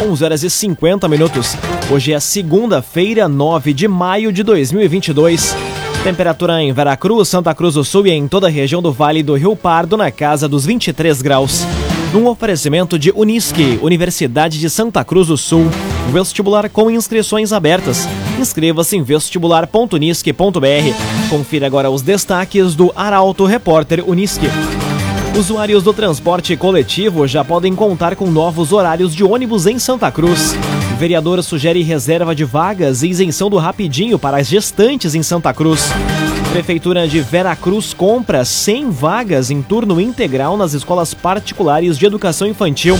11 horas e 50 minutos. Hoje é segunda-feira, 9 de maio de 2022. Temperatura em Veracruz, Santa Cruz do Sul e em toda a região do Vale do Rio Pardo na casa dos 23 graus. Num oferecimento de Unisque, Universidade de Santa Cruz do Sul. Vestibular com inscrições abertas. Inscreva-se em vestibular.unisque.br. Confira agora os destaques do Arauto Repórter Unisque. Usuários do transporte coletivo já podem contar com novos horários de ônibus em Santa Cruz. O vereador sugere reserva de vagas e isenção do rapidinho para as gestantes em Santa Cruz. Prefeitura de Veracruz compra 100 vagas em turno integral nas escolas particulares de educação infantil.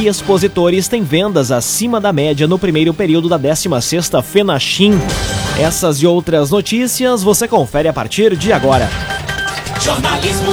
E expositores têm vendas acima da média no primeiro período da 16ª FENACHIM. Essas e outras notícias você confere a partir de agora. Jornalismo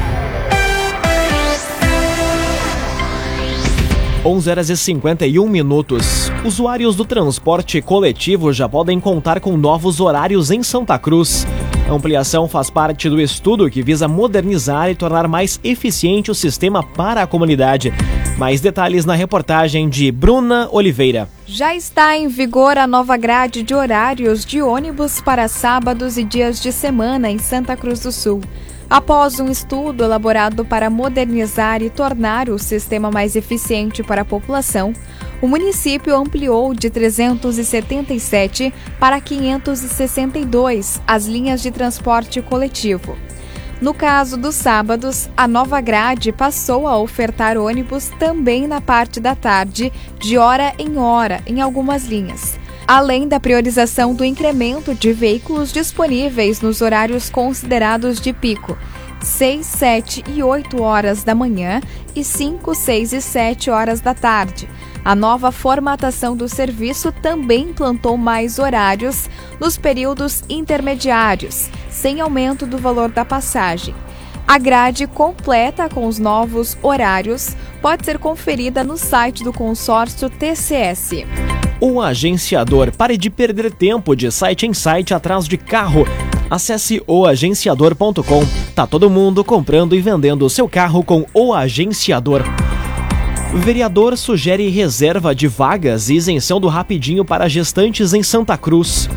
11 horas e 51 minutos. Usuários do transporte coletivo já podem contar com novos horários em Santa Cruz. A ampliação faz parte do estudo que visa modernizar e tornar mais eficiente o sistema para a comunidade. Mais detalhes na reportagem de Bruna Oliveira. Já está em vigor a nova grade de horários de ônibus para sábados e dias de semana em Santa Cruz do Sul. Após um estudo elaborado para modernizar e tornar o sistema mais eficiente para a população, o município ampliou de 377 para 562 as linhas de transporte coletivo. No caso dos sábados, a nova grade passou a ofertar ônibus também na parte da tarde, de hora em hora, em algumas linhas além da priorização do incremento de veículos disponíveis nos horários considerados de pico. 6, 7 e 8 horas da manhã e 5, 6 e 7 horas da tarde. A nova formatação do serviço também implantou mais horários nos períodos intermediários, sem aumento do valor da passagem. A grade completa com os novos horários pode ser conferida no site do consórcio TCS. O agenciador. Pare de perder tempo de site em site atrás de carro. Acesse oagenciador.com. Tá todo mundo comprando e vendendo seu carro com o agenciador. Vereador sugere reserva de vagas e isenção do rapidinho para gestantes em Santa Cruz.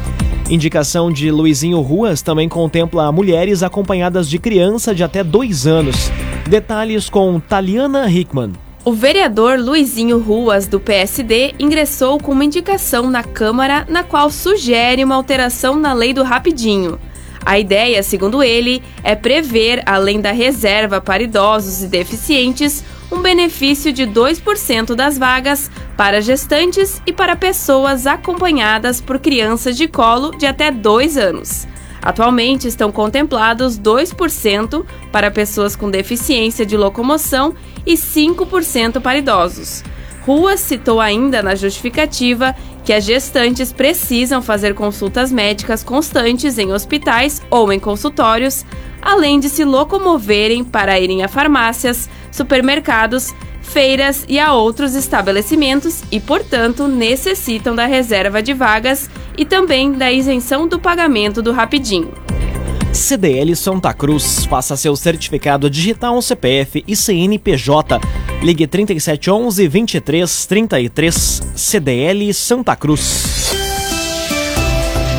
Indicação de Luizinho Ruas também contempla mulheres acompanhadas de criança de até dois anos. Detalhes com Taliana Hickman. O vereador Luizinho Ruas, do PSD, ingressou com uma indicação na Câmara na qual sugere uma alteração na lei do rapidinho. A ideia, segundo ele, é prever, além da reserva para idosos e deficientes, um benefício de 2% das vagas para gestantes e para pessoas acompanhadas por crianças de colo de até 2 anos. Atualmente estão contemplados 2% para pessoas com deficiência de locomoção e 5% para idosos. Rua citou ainda na justificativa que as gestantes precisam fazer consultas médicas constantes em hospitais ou em consultórios, além de se locomoverem para irem a farmácias, supermercados, feiras e a outros estabelecimentos e, portanto, necessitam da reserva de vagas e também da isenção do pagamento do rapidinho. CDL Santa Cruz. Faça seu certificado digital CPF e CNPJ. Ligue 3711 2333 CDL Santa Cruz.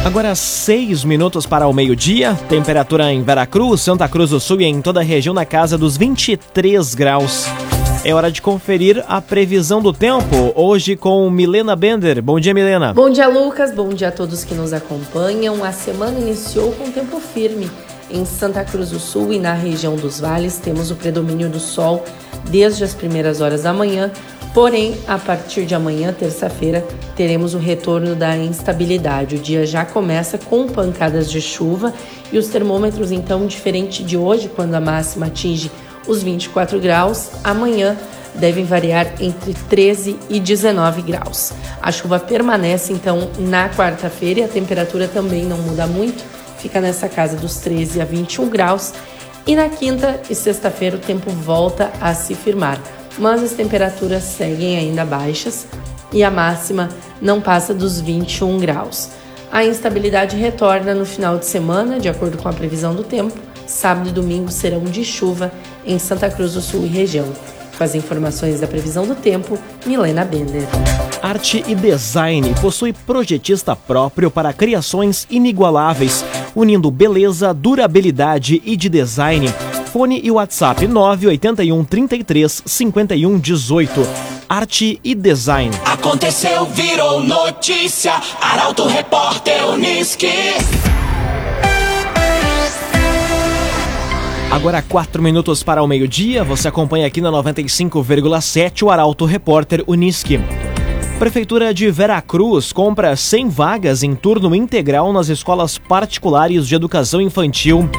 Agora seis minutos para o meio-dia. Temperatura em Veracruz, Santa Cruz do Sul e em toda a região na casa dos 23 graus. É hora de conferir a previsão do tempo, hoje com Milena Bender. Bom dia, Milena. Bom dia, Lucas. Bom dia a todos que nos acompanham. A semana iniciou com tempo firme. Em Santa Cruz do Sul e na região dos vales, temos o predomínio do sol desde as primeiras horas da manhã, porém, a partir de amanhã, terça-feira, teremos o retorno da instabilidade. O dia já começa com pancadas de chuva e os termômetros, então, diferente de hoje, quando a máxima atinge os 24 graus, amanhã devem variar entre 13 e 19 graus. A chuva permanece então na quarta-feira e a temperatura também não muda muito, fica nessa casa dos 13 a 21 graus. E na quinta e sexta-feira o tempo volta a se firmar, mas as temperaturas seguem ainda baixas e a máxima não passa dos 21 graus. A instabilidade retorna no final de semana, de acordo com a previsão do tempo. Sábado e domingo serão de chuva em Santa Cruz do Sul e região. Com as informações da previsão do tempo, Milena Bender. Arte e Design possui projetista próprio para criações inigualáveis, unindo beleza, durabilidade e de design. Fone e WhatsApp 981 33 51 18. Arte e Design. Aconteceu, virou notícia. Arauto Repórter Uniski. Agora, quatro minutos para o meio-dia, você acompanha aqui na 95,7 o Arauto Repórter Uniski. Prefeitura de Veracruz compra 100 vagas em turno integral nas escolas particulares de educação infantil.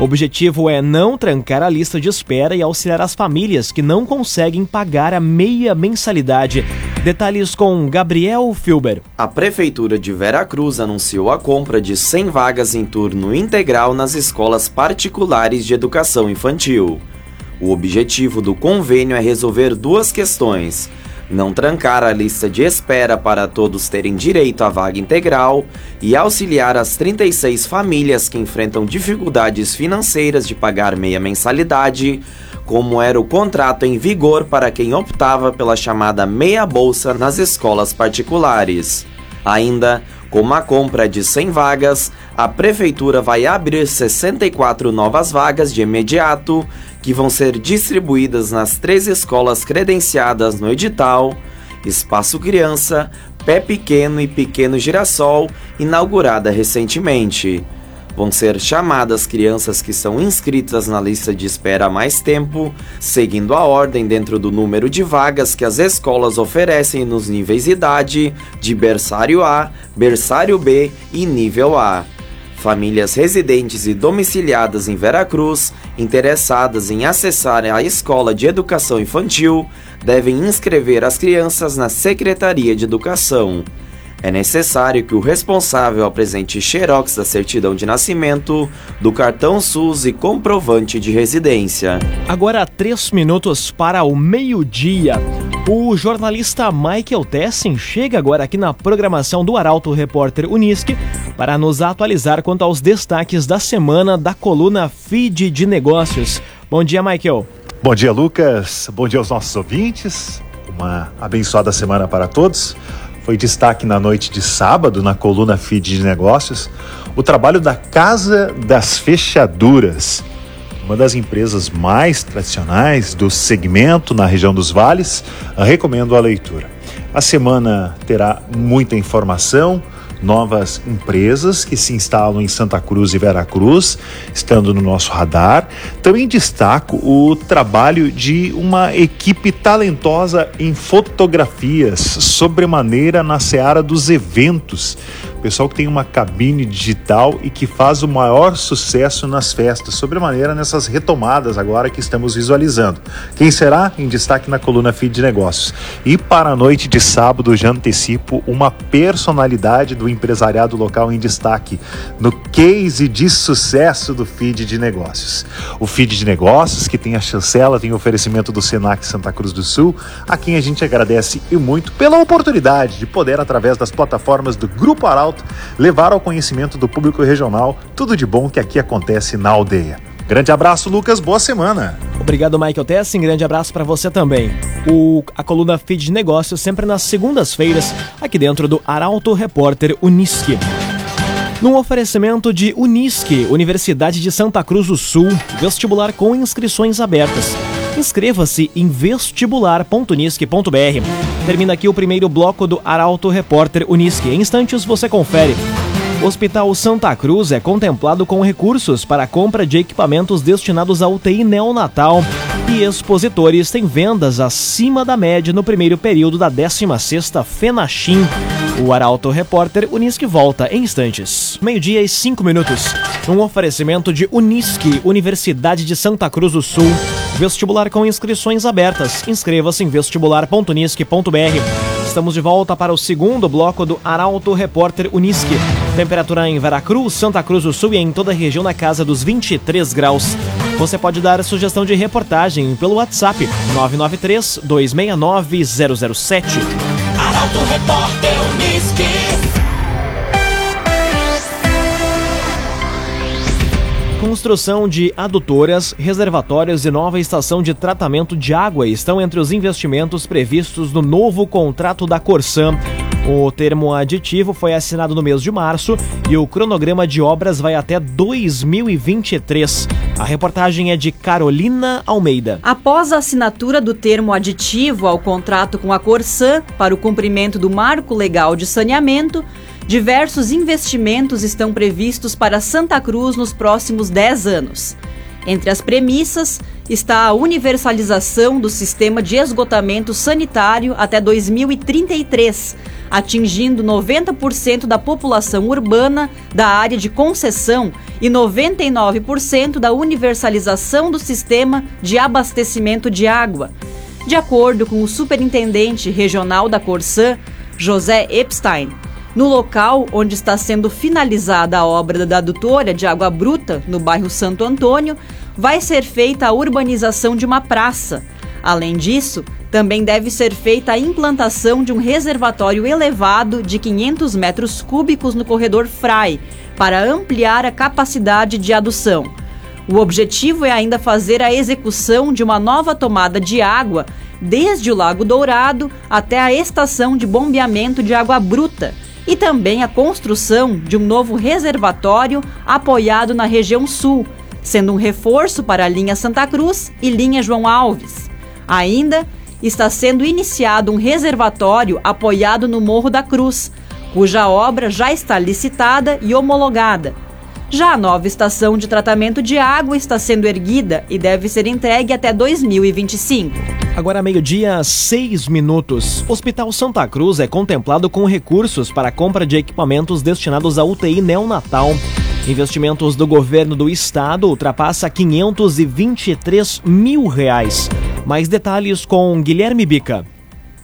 O objetivo é não trancar a lista de espera e auxiliar as famílias que não conseguem pagar a meia mensalidade. Detalhes com Gabriel Filber. A Prefeitura de Veracruz anunciou a compra de 100 vagas em turno integral nas escolas particulares de educação infantil. O objetivo do convênio é resolver duas questões não trancar a lista de espera para todos terem direito à vaga integral e auxiliar as 36 famílias que enfrentam dificuldades financeiras de pagar meia mensalidade, como era o contrato em vigor para quem optava pela chamada meia bolsa nas escolas particulares. Ainda, com a compra de 100 vagas, a prefeitura vai abrir 64 novas vagas de imediato que vão ser distribuídas nas três escolas credenciadas no edital: Espaço Criança, Pé Pequeno e Pequeno Girassol, inaugurada recentemente. Vão ser chamadas crianças que são inscritas na lista de espera há mais tempo, seguindo a ordem dentro do número de vagas que as escolas oferecem nos níveis idade de berçário A, berçário B e nível A. Famílias residentes e domiciliadas em Veracruz, interessadas em acessar a Escola de Educação Infantil, devem inscrever as crianças na Secretaria de Educação. É necessário que o responsável apresente xerox da certidão de nascimento, do cartão SUS e comprovante de residência. Agora, três minutos para o meio-dia. O jornalista Michael Tessin chega agora aqui na programação do Arauto Repórter Unisque para nos atualizar quanto aos destaques da semana da coluna Feed de Negócios. Bom dia, Michael. Bom dia, Lucas. Bom dia aos nossos ouvintes. Uma abençoada semana para todos. Foi destaque na noite de sábado, na coluna Feed de Negócios, o trabalho da Casa das Fechaduras, uma das empresas mais tradicionais do segmento na região dos vales. Recomendo a leitura. A semana terá muita informação, novas empresas que se instalam em Santa Cruz e Veracruz, estando no nosso radar. Também destaco o trabalho de uma equipe talentosa em fotografias, sobremaneira na seara dos eventos pessoal que tem uma cabine digital e que faz o maior sucesso nas festas, sobremaneira nessas retomadas agora que estamos visualizando. Quem será? Em destaque na coluna Feed de Negócios. E para a noite de sábado, já antecipo uma personalidade do empresariado local em destaque no case de sucesso do Feed de Negócios. O Feed de Negócios, que tem a chancela, tem o oferecimento do Senac Santa Cruz do Sul, a quem a gente agradece e muito pela oportunidade de poder, através das plataformas do Grupo Arauto, levar ao conhecimento do público regional tudo de bom que aqui acontece na aldeia. Grande abraço, Lucas. Boa semana. Obrigado, Michael Tessin. Grande abraço para você também. O, a coluna Feed de Negócios sempre nas segundas-feiras, aqui dentro do Arauto Repórter Uniski. Num oferecimento de Unisque, Universidade de Santa Cruz do Sul, vestibular com inscrições abertas. Inscreva-se em vestibular.unisque.br. Termina aqui o primeiro bloco do Arauto Repórter Unisque. Em instantes você confere. Hospital Santa Cruz é contemplado com recursos para a compra de equipamentos destinados à UTI neonatal e expositores têm vendas acima da média no primeiro período da 16ª FENACHIM. O Arauto Repórter Unisque volta em instantes. Meio-dia e cinco minutos. Um oferecimento de Unisque, Universidade de Santa Cruz do Sul Vestibular com inscrições abertas. Inscreva-se em vestibular.unisque.br. Estamos de volta para o segundo bloco do Arauto Repórter Unisque. Temperatura em Veracruz, Santa Cruz do Sul e em toda a região na casa dos 23 graus. Você pode dar sugestão de reportagem pelo WhatsApp 993 269 007. Arauto Repórter Unisque. Construção de adutoras, reservatórios e nova estação de tratamento de água estão entre os investimentos previstos no novo contrato da Corsan. O termo aditivo foi assinado no mês de março e o cronograma de obras vai até 2023. A reportagem é de Carolina Almeida. Após a assinatura do termo aditivo ao contrato com a Corsan para o cumprimento do marco legal de saneamento, Diversos investimentos estão previstos para Santa Cruz nos próximos 10 anos. Entre as premissas está a universalização do sistema de esgotamento sanitário até 2033, atingindo 90% da população urbana da área de concessão e 99% da universalização do sistema de abastecimento de água. De acordo com o superintendente regional da Corsã, José Epstein, no local onde está sendo finalizada a obra da adutora de água bruta, no bairro Santo Antônio, vai ser feita a urbanização de uma praça. Além disso, também deve ser feita a implantação de um reservatório elevado de 500 metros cúbicos no corredor Frai, para ampliar a capacidade de adução. O objetivo é ainda fazer a execução de uma nova tomada de água desde o Lago Dourado até a estação de bombeamento de água bruta e também a construção de um novo reservatório apoiado na região sul, sendo um reforço para a linha Santa Cruz e linha João Alves. Ainda está sendo iniciado um reservatório apoiado no Morro da Cruz, cuja obra já está licitada e homologada. Já a nova estação de tratamento de água está sendo erguida e deve ser entregue até 2025. Agora meio-dia, seis minutos. Hospital Santa Cruz é contemplado com recursos para a compra de equipamentos destinados à UTI neonatal. Investimentos do governo do estado ultrapassa 523 mil reais. Mais detalhes com Guilherme Bica.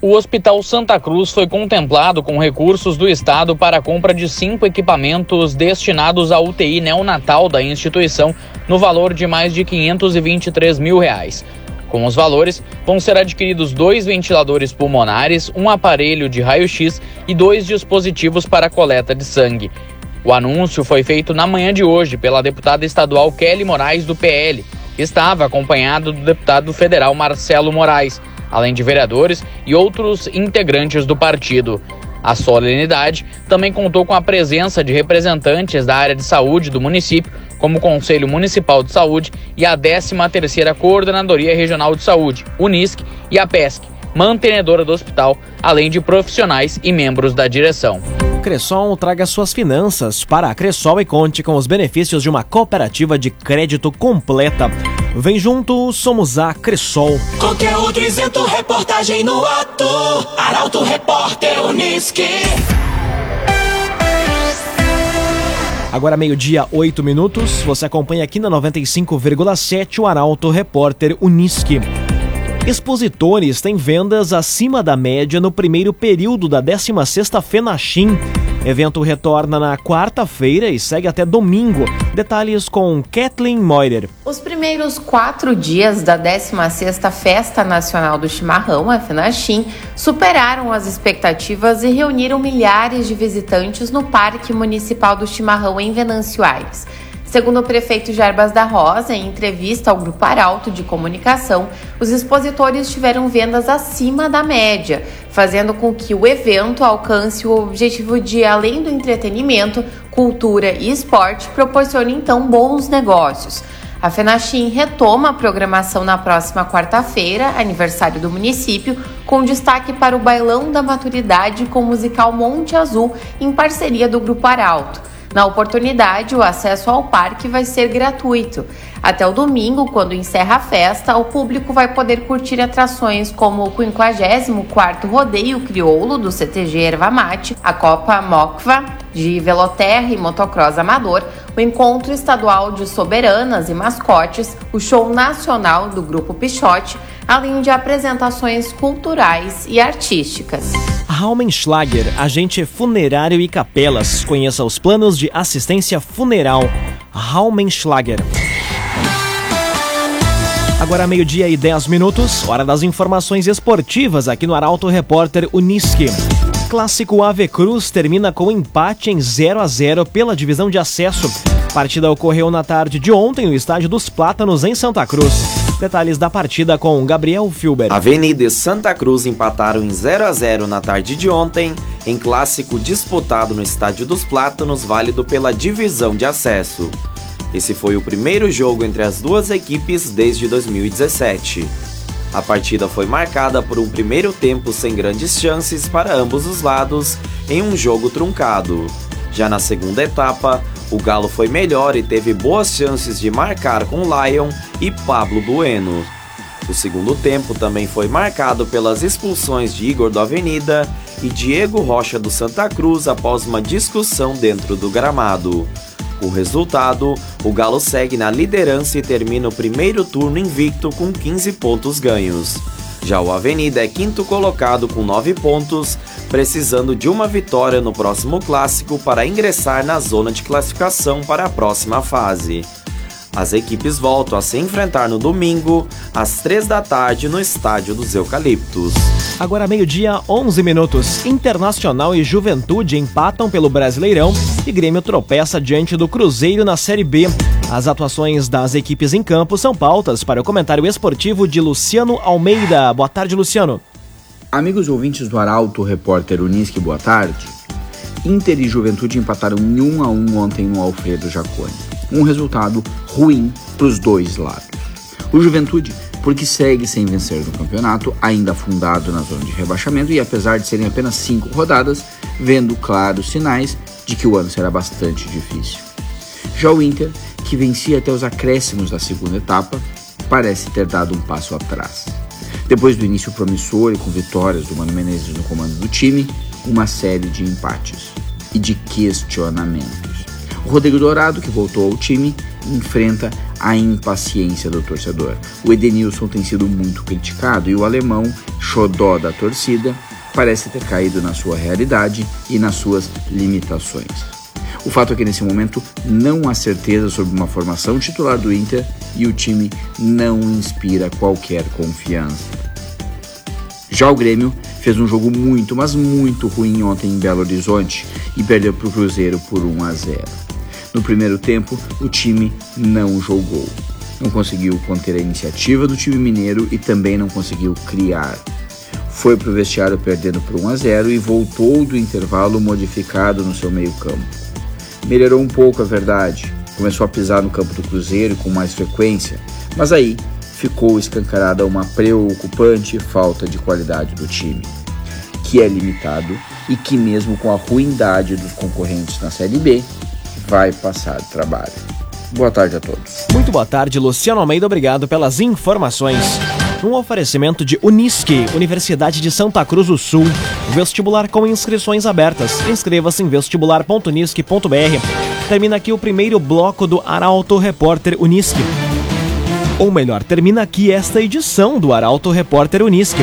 O Hospital Santa Cruz foi contemplado com recursos do Estado para a compra de cinco equipamentos destinados à UTI neonatal da instituição, no valor de mais de 523 mil reais. Com os valores, vão ser adquiridos dois ventiladores pulmonares, um aparelho de raio-x e dois dispositivos para coleta de sangue. O anúncio foi feito na manhã de hoje pela deputada estadual Kelly Moraes, do PL, estava acompanhado do deputado federal Marcelo Moraes, além de vereadores e outros integrantes do partido. A solenidade também contou com a presença de representantes da área de saúde do município, como o Conselho Municipal de Saúde e a 13ª Coordenadoria Regional de Saúde, Unisc e a PESC, mantenedora do hospital, além de profissionais e membros da direção. Cressol traga suas finanças para a Cressol e conte com os benefícios de uma cooperativa de crédito completa. Vem junto, somos a Cressol. Conteúdo isento, reportagem no ato. Arauto Repórter Unisque. Agora meio-dia, oito minutos. Você acompanha aqui na 95,7 o Arauto Repórter Unisque. Expositores têm vendas acima da média no primeiro período da 16ª FENACHIM. Evento retorna na quarta-feira e segue até domingo. Detalhes com Kathleen Moider. Os primeiros quatro dias da 16ª Festa Nacional do Chimarrão, a FENACHIM, superaram as expectativas e reuniram milhares de visitantes no Parque Municipal do Chimarrão em Venâncio Aires. Segundo o prefeito Jarbas da Rosa, em entrevista ao Grupo Arauto de Comunicação, os expositores tiveram vendas acima da média, fazendo com que o evento alcance o objetivo de, além do entretenimento, cultura e esporte, proporcione então bons negócios. A FENACHIM retoma a programação na próxima quarta-feira, aniversário do município, com destaque para o Bailão da Maturidade com o musical Monte Azul, em parceria do Grupo Arauto. Na oportunidade, o acesso ao parque vai ser gratuito. Até o domingo, quando encerra a festa, o público vai poder curtir atrações como o 54º Rodeio Crioulo do CTG Erva Mate, a Copa Mokva de Veloterra e Motocross Amador, o encontro estadual de soberanas e mascotes, o show nacional do Grupo Pichote, além de apresentações culturais e artísticas. Raumenschlager, agente funerário e capelas. Conheça os planos de assistência funeral. Raumenschlager. Agora meio-dia e 10 minutos, hora das informações esportivas aqui no Arauto Repórter Uniski. Clássico Ave Cruz termina com empate em 0 a 0 pela divisão de acesso. Partida ocorreu na tarde de ontem no estádio dos Plátanos em Santa Cruz. Detalhes da partida com Gabriel Filber. Avenida e Santa Cruz empataram em 0 a 0 na tarde de ontem, em clássico disputado no estádio dos Plátanos, válido pela divisão de acesso. Esse foi o primeiro jogo entre as duas equipes desde 2017. A partida foi marcada por um primeiro tempo sem grandes chances para ambos os lados em um jogo truncado. Já na segunda etapa, o Galo foi melhor e teve boas chances de marcar com Lion e Pablo Bueno. O segundo tempo também foi marcado pelas expulsões de Igor do Avenida e Diego Rocha do Santa Cruz após uma discussão dentro do gramado. O resultado, o Galo segue na liderança e termina o primeiro turno invicto com 15 pontos ganhos. Já o Avenida é quinto colocado com 9 pontos, precisando de uma vitória no próximo clássico para ingressar na zona de classificação para a próxima fase. As equipes voltam a se enfrentar no domingo, às 3 da tarde, no Estádio dos Eucaliptos. Agora meio-dia, 11 minutos. Internacional e Juventude empatam pelo Brasileirão e Grêmio tropeça diante do Cruzeiro na Série B. As atuações das equipes em campo são pautas para o comentário esportivo de Luciano Almeida. Boa tarde, Luciano. Amigos ouvintes do Arauto, repórter Unisque, boa tarde. Inter e Juventude empataram em 1 a 1 ontem no Alfredo Jaconi. Um resultado ruim para os dois lados. O Juventude, porque segue sem vencer no campeonato, ainda afundado na zona de rebaixamento e apesar de serem apenas cinco rodadas, vendo claros sinais de que o ano será bastante difícil. Já o Inter, que vencia até os acréscimos da segunda etapa, parece ter dado um passo atrás. Depois do início promissor e com vitórias do Mano Menezes no comando do time, uma série de empates e de questionamentos. Rodrigo Dourado, que voltou ao time, enfrenta a impaciência do torcedor. O Edenilson tem sido muito criticado e o alemão, xodó da torcida, parece ter caído na sua realidade e nas suas limitações. O fato é que nesse momento não há certeza sobre uma formação titular do Inter e o time não inspira qualquer confiança. Já o Grêmio fez um jogo muito, mas muito ruim ontem em Belo Horizonte e perdeu para o Cruzeiro por 1 a 0. No primeiro tempo, o time não jogou. Não conseguiu conter a iniciativa do time mineiro e também não conseguiu criar. Foi para o vestiário perdendo por 1 a 0 e voltou do intervalo modificado no seu meio-campo. Melhorou um pouco, a verdade. Começou a pisar no campo do Cruzeiro com mais frequência, mas aí ficou escancarada uma preocupante falta de qualidade do time, que é limitado e que, mesmo com a ruindade dos concorrentes na Série B, vai passar trabalho. Boa tarde a todos. Muito boa tarde, Luciano Almeida. Obrigado pelas informações. Um oferecimento de Unisque, Universidade de Santa Cruz do Sul. Vestibular com inscrições abertas. Inscreva-se em vestibular.unisque.br. Termina aqui o primeiro bloco do Arauto Repórter Unisque. Ou melhor, termina aqui esta edição do Arauto Repórter Unisque.